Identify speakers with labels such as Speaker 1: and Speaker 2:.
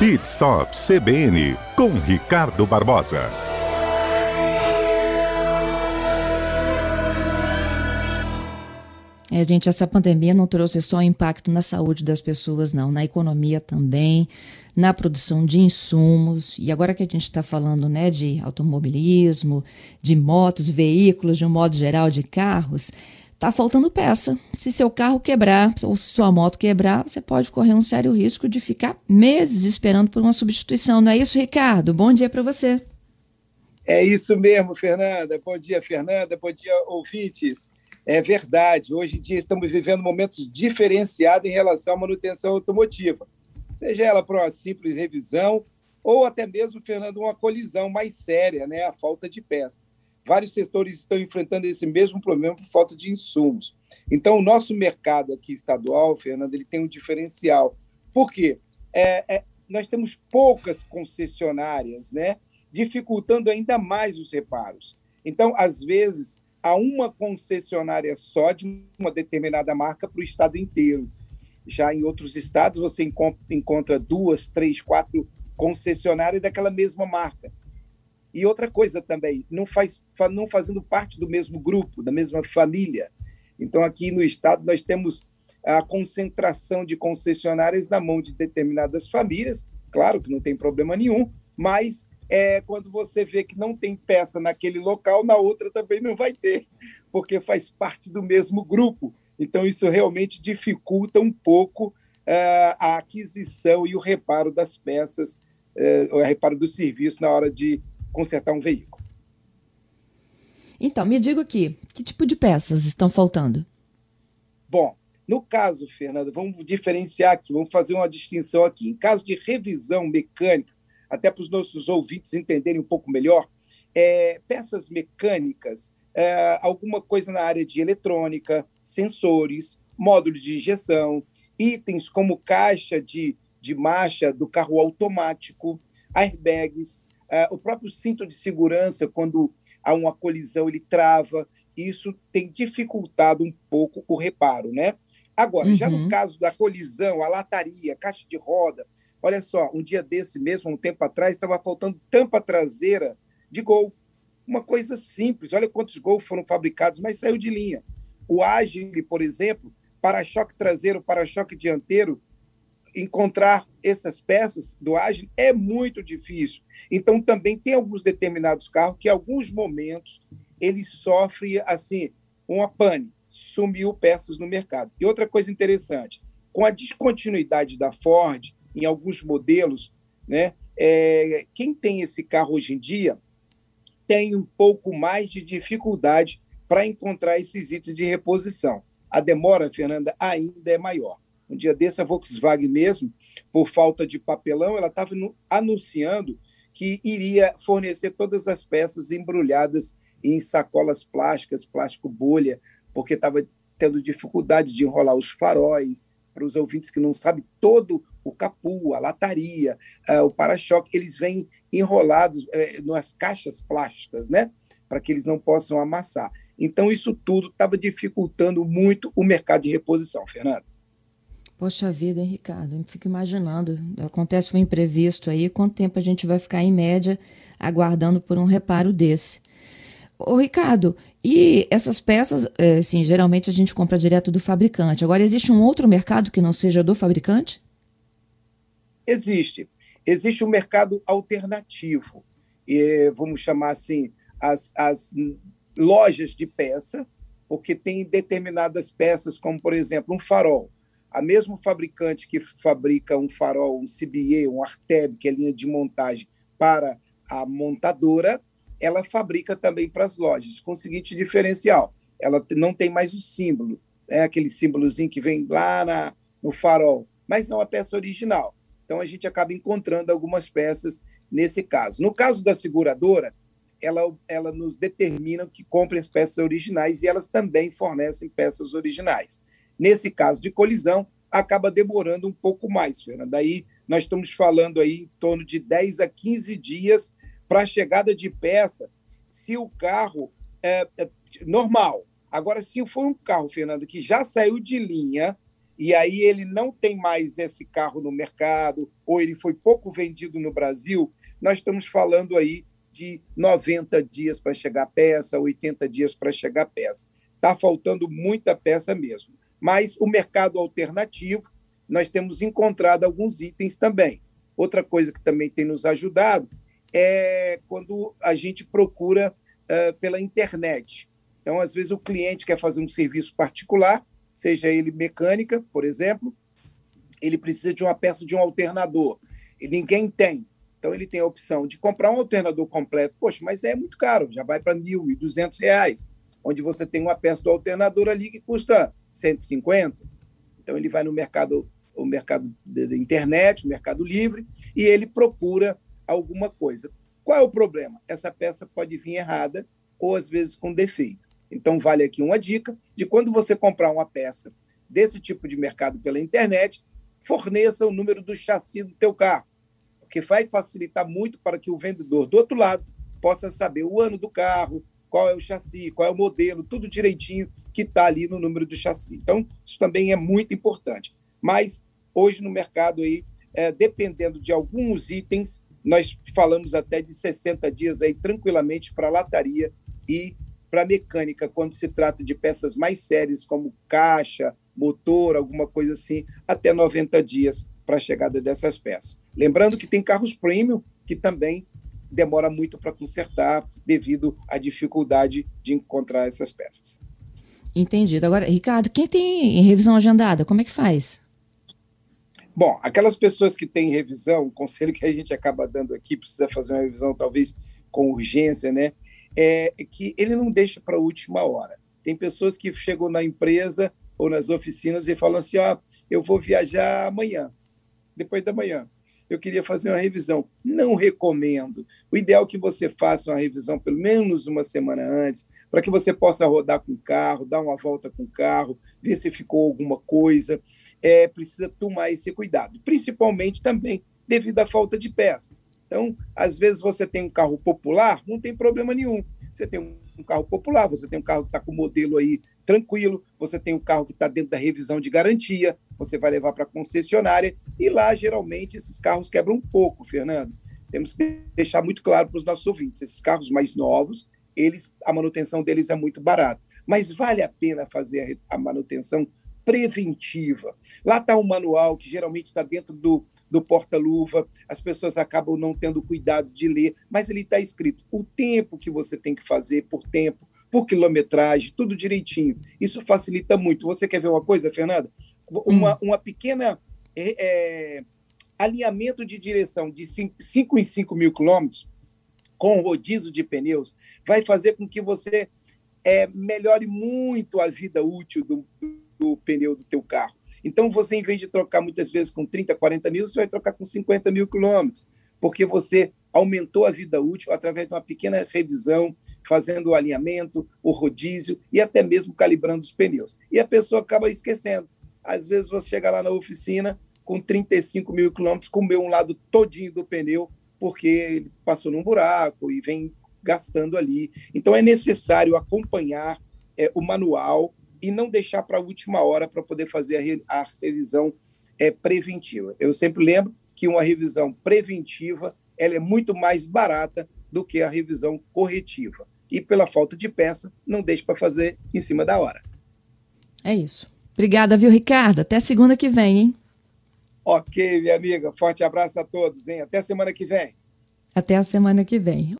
Speaker 1: Pit Stop CBN com Ricardo Barbosa.
Speaker 2: É, gente, essa pandemia não trouxe só impacto na saúde das pessoas, não, na economia também, na produção de insumos. E agora que a gente está falando né, de automobilismo, de motos, veículos, de um modo geral, de carros, Tá faltando peça. Se seu carro quebrar ou se sua moto quebrar, você pode correr um sério risco de ficar meses esperando por uma substituição. Não é isso, Ricardo? Bom dia para você.
Speaker 3: É isso mesmo, Fernanda. Bom dia, Fernanda. Bom dia, ouvintes. É verdade. Hoje em dia estamos vivendo momentos diferenciados em relação à manutenção automotiva. Seja ela para uma simples revisão ou até mesmo, Fernando, uma colisão mais séria, né? A falta de peça. Vários setores estão enfrentando esse mesmo problema por falta de insumos. Então, o nosso mercado aqui estadual, Fernando, ele tem um diferencial. Por quê? É, é, nós temos poucas concessionárias, né? dificultando ainda mais os reparos. Então, às vezes, há uma concessionária só de uma determinada marca para o estado inteiro. Já em outros estados, você encontra duas, três, quatro concessionárias daquela mesma marca. E outra coisa também, não, faz, não fazendo parte do mesmo grupo, da mesma família. Então, aqui no Estado, nós temos a concentração de concessionárias na mão de determinadas famílias, claro que não tem problema nenhum, mas é, quando você vê que não tem peça naquele local, na outra também não vai ter, porque faz parte do mesmo grupo. Então, isso realmente dificulta um pouco é, a aquisição e o reparo das peças, é, o reparo do serviço na hora de consertar um veículo.
Speaker 2: Então, me diga aqui, que tipo de peças estão faltando?
Speaker 3: Bom, no caso, Fernando, vamos diferenciar aqui, vamos fazer uma distinção aqui. Em caso de revisão mecânica, até para os nossos ouvintes entenderem um pouco melhor, é, peças mecânicas, é, alguma coisa na área de eletrônica, sensores, módulos de injeção, itens como caixa de, de marcha do carro automático, airbags, o próprio cinto de segurança, quando há uma colisão, ele trava. Isso tem dificultado um pouco o reparo, né? Agora, uhum. já no uhum. caso da colisão, a lataria, a caixa de roda, olha só, um dia desse mesmo, um tempo atrás, estava faltando tampa traseira de gol. Uma coisa simples, olha quantos gols foram fabricados, mas saiu de linha. O Agile, por exemplo, para-choque traseiro, para-choque dianteiro, encontrar essas peças do Agile é muito difícil. Então, também tem alguns determinados carros que, em alguns momentos, ele sofre assim uma pane, sumiu peças no mercado. E outra coisa interessante, com a descontinuidade da Ford em alguns modelos, né, é, quem tem esse carro hoje em dia tem um pouco mais de dificuldade para encontrar esses itens de reposição. A demora, Fernanda, ainda é maior. Um dia desse, a Volkswagen mesmo, por falta de papelão, ela estava anunciando que iria fornecer todas as peças embrulhadas em sacolas plásticas, plástico bolha, porque estava tendo dificuldade de enrolar os faróis. Para os ouvintes que não sabem, todo o capu, a lataria, uh, o para-choque, eles vêm enrolados uh, nas caixas plásticas, né? Para que eles não possam amassar. Então, isso tudo estava dificultando muito o mercado de reposição, Fernando.
Speaker 2: Poxa vida, hein, Ricardo? Eu fico imaginando. Acontece um imprevisto aí, quanto tempo a gente vai ficar, em média, aguardando por um reparo desse? Ô, Ricardo, e essas peças, assim, geralmente a gente compra direto do fabricante. Agora, existe um outro mercado que não seja do fabricante?
Speaker 3: Existe. Existe um mercado alternativo. E, vamos chamar assim, as, as lojas de peça, porque tem determinadas peças, como, por exemplo, um farol a mesmo fabricante que fabrica um farol, um CBE, um Arteb, que é linha de montagem para a montadora, ela fabrica também para as lojas, com o seguinte diferencial: ela não tem mais o símbolo, é aquele símbolozinho que vem lá na, no farol, mas é uma peça original. Então a gente acaba encontrando algumas peças nesse caso. No caso da seguradora, ela, ela nos determina que comprem as peças originais e elas também fornecem peças originais. Nesse caso de colisão, acaba demorando um pouco mais, Fernanda. Daí nós estamos falando aí em torno de 10 a 15 dias para a chegada de peça, se o carro é, é normal. Agora, se for um carro, Fernando, que já saiu de linha e aí ele não tem mais esse carro no mercado, ou ele foi pouco vendido no Brasil, nós estamos falando aí de 90 dias para chegar peça, 80 dias para chegar peça. Está faltando muita peça mesmo. Mas o mercado alternativo, nós temos encontrado alguns itens também. Outra coisa que também tem nos ajudado é quando a gente procura uh, pela internet. Então, às vezes, o cliente quer fazer um serviço particular, seja ele mecânica, por exemplo, ele precisa de uma peça de um alternador. E ninguém tem. Então, ele tem a opção de comprar um alternador completo. Poxa, mas é muito caro, já vai para R$ 1.200, onde você tem uma peça do alternador ali que custa 150. Então, ele vai no mercado, o mercado da internet, o mercado livre, e ele procura alguma coisa. Qual é o problema? Essa peça pode vir errada ou, às vezes, com defeito. Então, vale aqui uma dica de quando você comprar uma peça desse tipo de mercado pela internet, forneça o número do chassi do teu carro porque vai facilitar muito para que o vendedor do outro lado possa saber o ano do carro, qual é o chassi, qual é o modelo, tudo direitinho que está ali no número do chassi. Então, isso também é muito importante. Mas hoje no mercado aí, é, dependendo de alguns itens, nós falamos até de 60 dias aí tranquilamente para lataria e para mecânica, quando se trata de peças mais sérias, como caixa, motor, alguma coisa assim, até 90 dias para a chegada dessas peças. Lembrando que tem carros premium que também demora muito para consertar devido à dificuldade de encontrar essas peças.
Speaker 2: Entendido. Agora, Ricardo, quem tem revisão agendada, como é que faz?
Speaker 3: Bom, aquelas pessoas que têm revisão, o conselho que a gente acaba dando aqui, precisa fazer uma revisão talvez com urgência, né? É que ele não deixa para a última hora. Tem pessoas que chegam na empresa ou nas oficinas e falam assim: ó, eu vou viajar amanhã depois da manhã. Eu queria fazer uma revisão. Não recomendo. O ideal é que você faça uma revisão pelo menos uma semana antes, para que você possa rodar com o carro, dar uma volta com o carro, ver se ficou alguma coisa. É, precisa tomar esse cuidado, principalmente também devido à falta de peça. Então, às vezes você tem um carro popular, não tem problema nenhum. Você tem um carro popular, você tem um carro que está com o modelo aí tranquilo, você tem um carro que está dentro da revisão de garantia, você vai levar para a concessionária, e lá, geralmente, esses carros quebram um pouco, Fernando. Temos que deixar muito claro para os nossos ouvintes: esses carros mais novos, eles, a manutenção deles é muito barata. Mas vale a pena fazer a manutenção preventiva. Lá está um manual que geralmente está dentro do, do porta-luva, as pessoas acabam não tendo cuidado de ler, mas ele está escrito o tempo que você tem que fazer por tempo, por quilometragem, tudo direitinho. Isso facilita muito. Você quer ver uma coisa, Fernanda? Uma, hum. uma pequena é, é, alinhamento de direção de 5 em 5 mil quilômetros com rodízio de pneus vai fazer com que você é, melhore muito a vida útil do, do pneu do teu carro. Então, você, em vez de trocar muitas vezes com 30, 40 mil, você vai trocar com 50 mil quilômetros, porque você aumentou a vida útil através de uma pequena revisão, fazendo o alinhamento, o rodízio e até mesmo calibrando os pneus. E a pessoa acaba esquecendo. Às vezes você chega lá na oficina com 35 mil quilômetros, comeu um lado todinho do pneu, porque ele passou num buraco e vem gastando ali. Então é necessário acompanhar é, o manual e não deixar para a última hora para poder fazer a, re, a revisão é, preventiva. Eu sempre lembro que uma revisão preventiva ela é muito mais barata do que a revisão corretiva. E pela falta de peça, não deixe para fazer em cima da hora.
Speaker 2: É isso. Obrigada, viu, Ricardo? Até segunda que vem, hein?
Speaker 3: Ok, minha amiga. Forte abraço a todos, hein? Até semana que vem.
Speaker 2: Até a semana que vem.